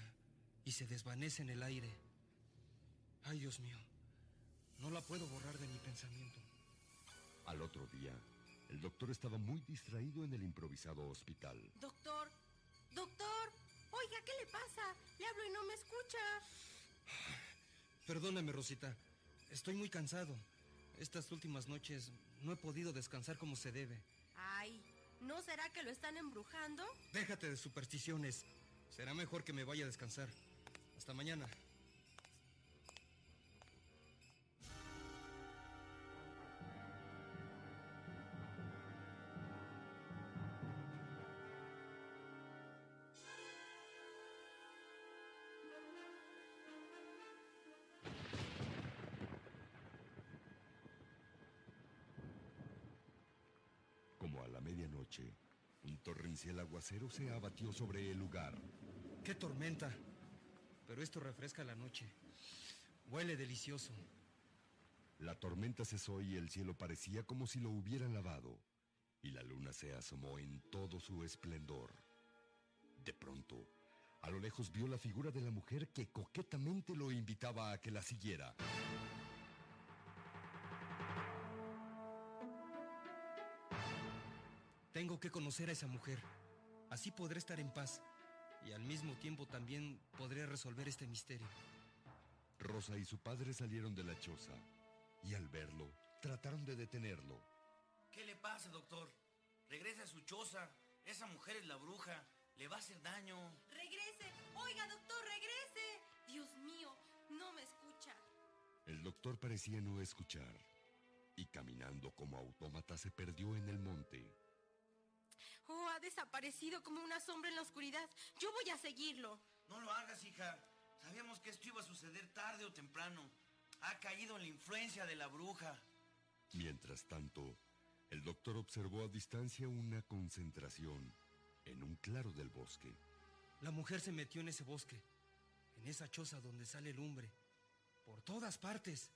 y se desvanece en el aire. Ay, Dios mío, no la puedo borrar de mi pensamiento. Al otro día, el doctor estaba muy distraído en el improvisado hospital. Doctor, doctor, oiga, ¿qué le pasa? Le hablo y no me escucha. Perdóname, Rosita. Estoy muy cansado. Estas últimas noches no he podido descansar como se debe. Ay, ¿no será que lo están embrujando? Déjate de supersticiones. Será mejor que me vaya a descansar. Hasta mañana. Medianoche, un torrencial aguacero se abatió sobre el lugar. ¡Qué tormenta! Pero esto refresca la noche. Huele delicioso. La tormenta cesó y el cielo parecía como si lo hubieran lavado, y la luna se asomó en todo su esplendor. De pronto, a lo lejos vio la figura de la mujer que coquetamente lo invitaba a que la siguiera. Tengo que conocer a esa mujer. Así podré estar en paz. Y al mismo tiempo también podré resolver este misterio. Rosa y su padre salieron de la choza y al verlo trataron de detenerlo. ¿Qué le pasa, doctor? Regrese a su choza. Esa mujer es la bruja. Le va a hacer daño. Regrese. Oiga, doctor, regrese. Dios mío, no me escucha. El doctor parecía no escuchar y caminando como autómata se perdió en el monte. Oh, ha desaparecido como una sombra en la oscuridad. Yo voy a seguirlo. No lo hagas, hija. Sabíamos que esto iba a suceder tarde o temprano. Ha caído en la influencia de la bruja. Mientras tanto, el doctor observó a distancia una concentración en un claro del bosque. La mujer se metió en ese bosque, en esa choza donde sale lumbre, por todas partes.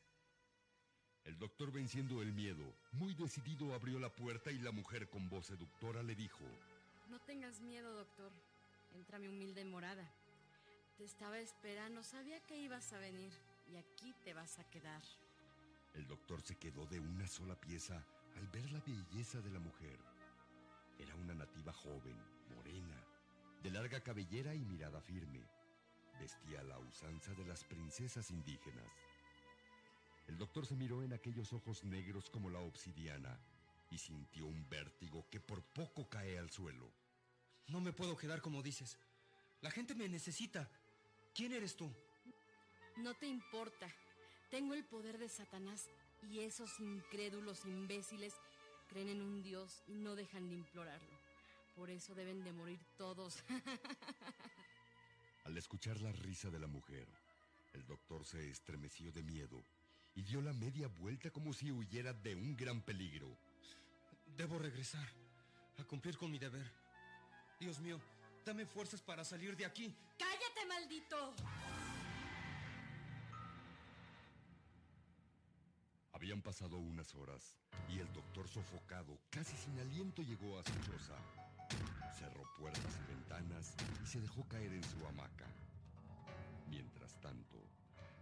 El doctor, venciendo el miedo, muy decidido abrió la puerta y la mujer con voz seductora le dijo, No tengas miedo, doctor. Entra mi humilde morada. Te estaba esperando, sabía que ibas a venir y aquí te vas a quedar. El doctor se quedó de una sola pieza al ver la belleza de la mujer. Era una nativa joven, morena, de larga cabellera y mirada firme. Vestía la usanza de las princesas indígenas. El doctor se miró en aquellos ojos negros como la obsidiana y sintió un vértigo que por poco cae al suelo. No me puedo quedar como dices. La gente me necesita. ¿Quién eres tú? No te importa. Tengo el poder de Satanás y esos incrédulos imbéciles creen en un Dios y no dejan de implorarlo. Por eso deben de morir todos. Al escuchar la risa de la mujer, el doctor se estremeció de miedo y dio la media vuelta como si huyera de un gran peligro. Debo regresar a cumplir con mi deber. Dios mío, dame fuerzas para salir de aquí. ¡Cállate, maldito! Habían pasado unas horas y el doctor sofocado, casi sin aliento, llegó a su choza. Cerró puertas y ventanas y se dejó caer en su hamaca. Mientras tanto,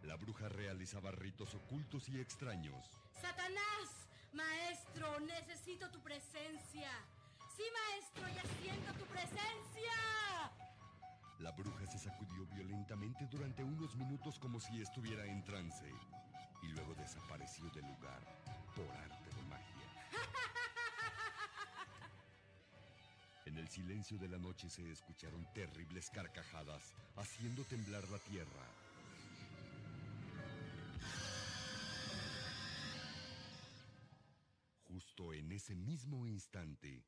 la bruja realizaba ritos ocultos y extraños. ¡Satanás! Maestro, necesito tu presencia. Sí, maestro, ya siento tu presencia. La bruja se sacudió violentamente durante unos minutos como si estuviera en trance y luego desapareció del lugar por arte de magia. En el silencio de la noche se escucharon terribles carcajadas, haciendo temblar la tierra. Justo en ese mismo instante,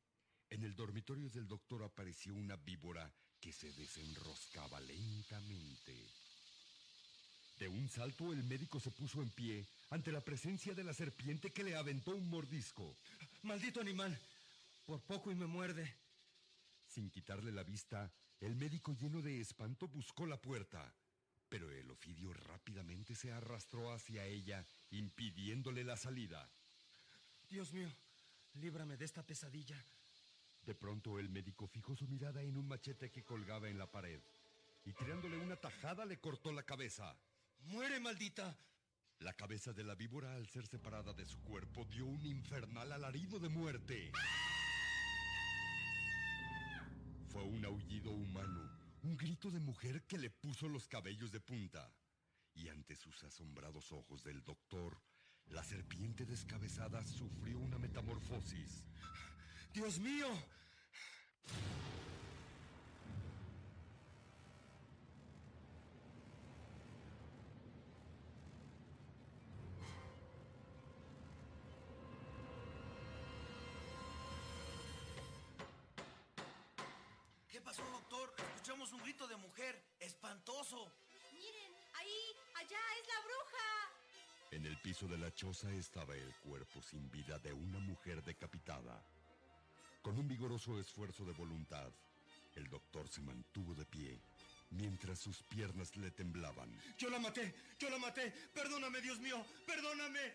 en el dormitorio del doctor apareció una víbora que se desenroscaba lentamente. De un salto el médico se puso en pie ante la presencia de la serpiente que le aventó un mordisco. ¡Maldito animal! Por poco y me muerde. Sin quitarle la vista, el médico lleno de espanto buscó la puerta, pero el ofidio rápidamente se arrastró hacia ella, impidiéndole la salida. Dios mío, líbrame de esta pesadilla. De pronto el médico fijó su mirada en un machete que colgaba en la pared y tirándole una tajada le cortó la cabeza. ¡Muere, maldita! La cabeza de la víbora, al ser separada de su cuerpo, dio un infernal alarido de muerte. Fue un aullido humano, un grito de mujer que le puso los cabellos de punta. Y ante sus asombrados ojos del doctor, la serpiente descabezada sufrió una metamorfosis. ¡Dios mío! El piso de la choza estaba el cuerpo sin vida de una mujer decapitada. Con un vigoroso esfuerzo de voluntad, el doctor se mantuvo de pie, mientras sus piernas le temblaban. ¡Yo la maté! ¡Yo la maté! ¡Perdóname, Dios mío! ¡Perdóname!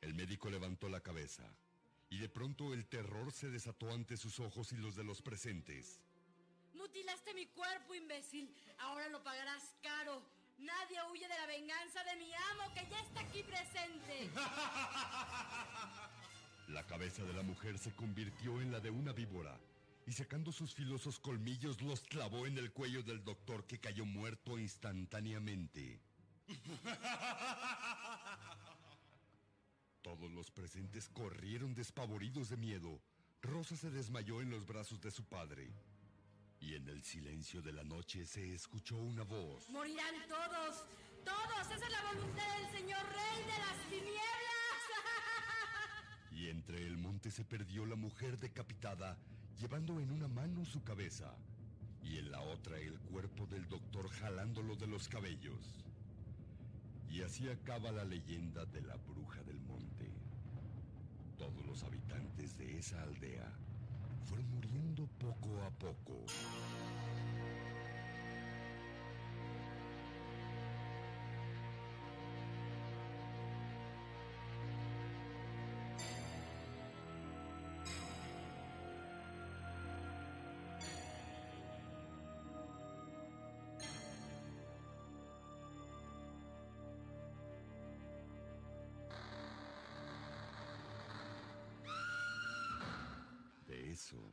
El médico levantó la cabeza, y de pronto el terror se desató ante sus ojos y los de los presentes. Mutilaste mi cuerpo, imbécil. Ahora lo pagarás caro. Nadie huye de la venganza de mi amo que ya está aquí presente. La cabeza de la mujer se convirtió en la de una víbora y sacando sus filosos colmillos los clavó en el cuello del doctor que cayó muerto instantáneamente. Todos los presentes corrieron despavoridos de miedo. Rosa se desmayó en los brazos de su padre. Y en el silencio de la noche se escuchó una voz. Morirán todos. Todos. Esa es la voluntad del señor rey de las tinieblas. Y entre el monte se perdió la mujer decapitada, llevando en una mano su cabeza y en la otra el cuerpo del doctor jalándolo de los cabellos. Y así acaba la leyenda de la bruja del monte. Todos los habitantes de esa aldea fueron muriendo poco a poco. Eso,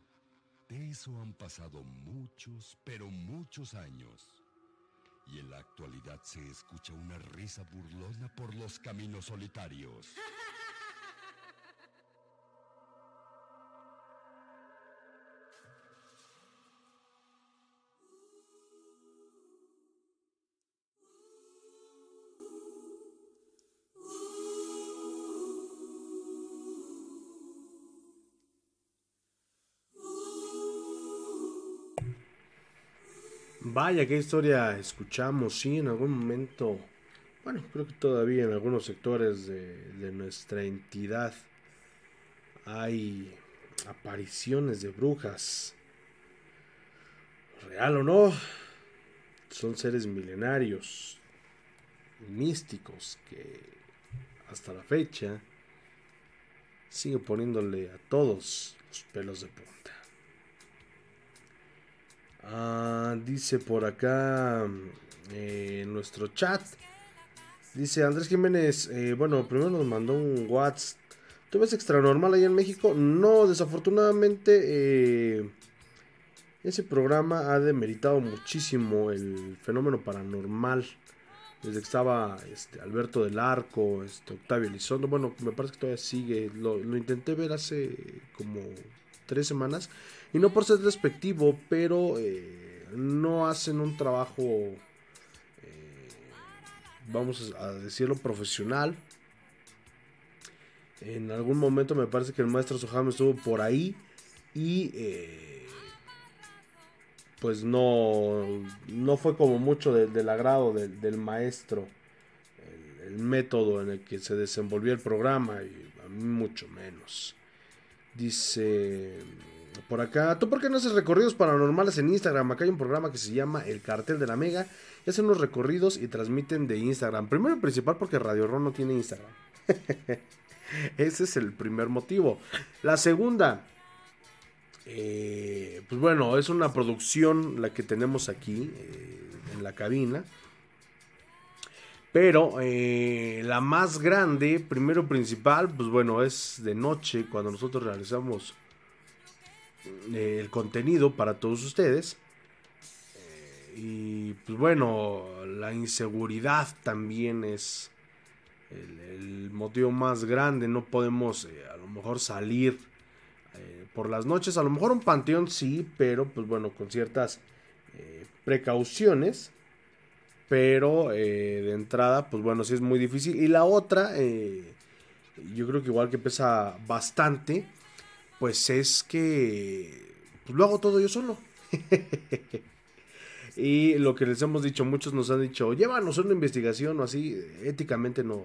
de eso han pasado muchos, pero muchos años. Y en la actualidad se escucha una risa burlona por los caminos solitarios. Vaya, qué historia escuchamos, sí, en algún momento, bueno, creo que todavía en algunos sectores de, de nuestra entidad hay apariciones de brujas. Real o no, son seres milenarios, místicos, que hasta la fecha siguen poniéndole a todos los pelos de punta. Ah, dice por acá eh, en nuestro chat. Dice Andrés Jiménez. eh, bueno, primero nos mandó un WhatsApp. ¿Tú ves extra normal allá en México? No, desafortunadamente. eh, ese programa ha demeritado muchísimo el fenómeno paranormal. Desde que estaba este, Alberto del Arco, este, Octavio Elizondo. Bueno, me parece que todavía sigue. Lo, lo intenté ver hace como tres semanas. Y no por ser despectivo, pero eh, no hacen un trabajo, eh, vamos a decirlo, profesional. En algún momento me parece que el maestro Soham estuvo por ahí y eh, pues no, no fue como mucho de- del agrado del, del maestro el, el método en el que se desenvolvió el programa y a mí mucho menos. Dice por acá, ¿tú por qué no haces recorridos paranormales en Instagram? Acá hay un programa que se llama El Cartel de la Mega. Y hacen unos recorridos y transmiten de Instagram. Primero y principal porque Radio Ron no tiene Instagram. Ese es el primer motivo. La segunda, eh, pues bueno, es una producción la que tenemos aquí eh, en la cabina. Pero eh, la más grande, primero principal, pues bueno, es de noche cuando nosotros realizamos eh, el contenido para todos ustedes. Eh, y pues bueno, la inseguridad también es el, motivo más grande. No podemos a lo mejor salir por las noches. A lo mejor un panteón sí, pero pues bueno, con ciertas precauciones. Pero eh, de entrada, pues bueno, sí es muy difícil. Y la otra, eh, yo creo que igual que pesa bastante, pues es que pues lo hago todo yo solo. y lo que les hemos dicho, muchos nos han dicho, llévanos una investigación o así, éticamente no.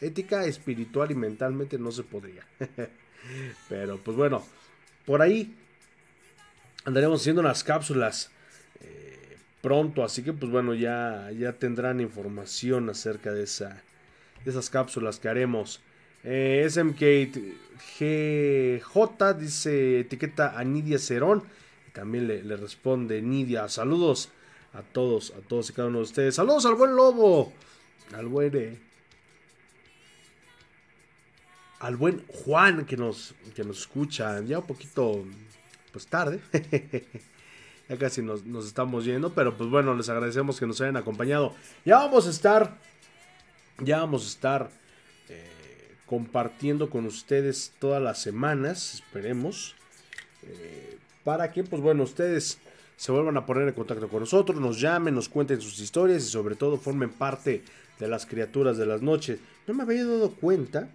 Ética, espiritual y mentalmente no se podría. Pero pues bueno, por ahí andaremos haciendo unas cápsulas pronto, así que pues bueno, ya, ya tendrán información acerca de, esa, de esas cápsulas que haremos. Eh, SMK GJ dice etiqueta a Nidia Cerón. Y también le, le responde Nidia. Saludos a todos, a todos y cada uno de ustedes. Saludos al buen lobo. Al buen. eh, al buen Juan que nos, que nos escucha. Ya un poquito. Pues tarde. ya casi nos, nos estamos yendo. Pero pues bueno, les agradecemos que nos hayan acompañado. Ya vamos a estar. Ya vamos a estar eh, compartiendo con ustedes todas las semanas, esperemos, eh, para que, pues bueno, ustedes se vuelvan a poner en contacto con nosotros, nos llamen, nos cuenten sus historias y sobre todo formen parte de las criaturas de las noches. No me había dado cuenta,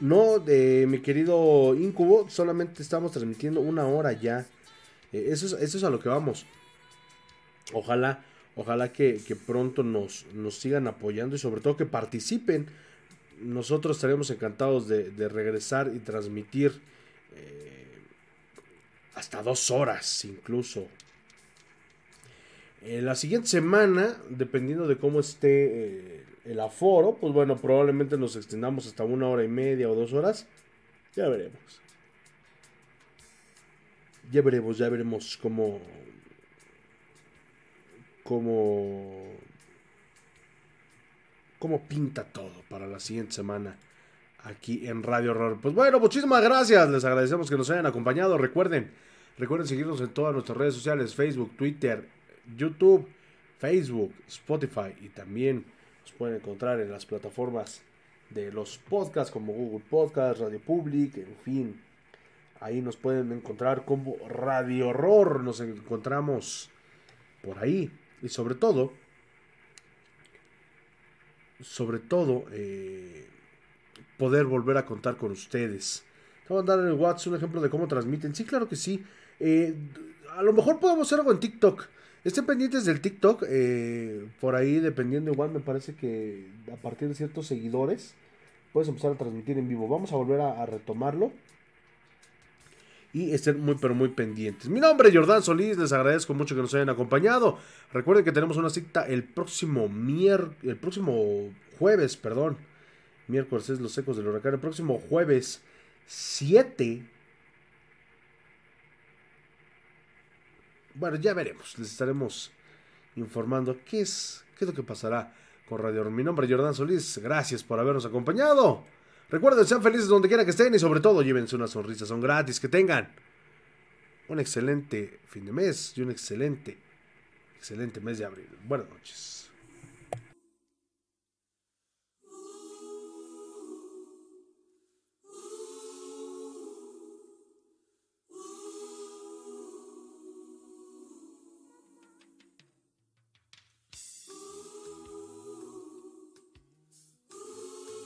no, de mi querido Incubo, solamente estamos transmitiendo una hora ya. Eh, eso, es, a lo que vamos. Ojalá Ojalá que, pronto nos, sigan apoyando y sobre todo que participen. Nosotros estaremos encantados de, de regresar y transmitir eh, hasta dos horas incluso. Eh, la siguiente semana, dependiendo de cómo esté eh, el aforo, pues bueno, probablemente nos extendamos hasta una hora y media o dos horas. Ya veremos. Ya veremos, ya veremos cómo, cómo, cómo pinta todo para la siguiente semana aquí en Radio Horror. Pues bueno, muchísimas gracias. Les agradecemos que nos hayan acompañado. Recuerden, Recuerden seguirnos en todas nuestras redes sociales, Facebook, Twitter, YouTube, Facebook, Spotify y también nos pueden encontrar en las plataformas de los podcasts como Google Podcast, Radio Public, en fin. Ahí nos pueden encontrar como Radio Horror, nos encontramos por ahí. Y sobre todo, sobre todo, eh, poder volver a contar con ustedes. Vamos a dar en el WhatsApp un ejemplo de cómo transmiten. Sí, claro que sí. Eh, a lo mejor podemos hacer algo en TikTok. Estén pendientes del TikTok. eh, por ahí, dependiendo, igual me parece que a partir de ciertos seguidores puedes empezar a transmitir en vivo. Vamos a volver a, retomarlo. Y estén muy, pero muy pendientes. Mi nombre es Jordán Solís. Les agradezco mucho que nos hayan acompañado. Recuerden que tenemos una cita el próximo mier el próximo jueves, perdón. Miércoles es los ecos del huracán. El próximo jueves 7 Bueno, ya veremos. Les estaremos informando qué es, qué es lo que pasará con Radio. Mi nombre es Jordán Solís. Gracias por habernos acompañado. Recuerden, sean felices donde quiera que estén y sobre todo llévense una sonrisa. Son gratis. Que tengan un excelente fin de mes y un excelente, excelente mes de abril. Buenas noches.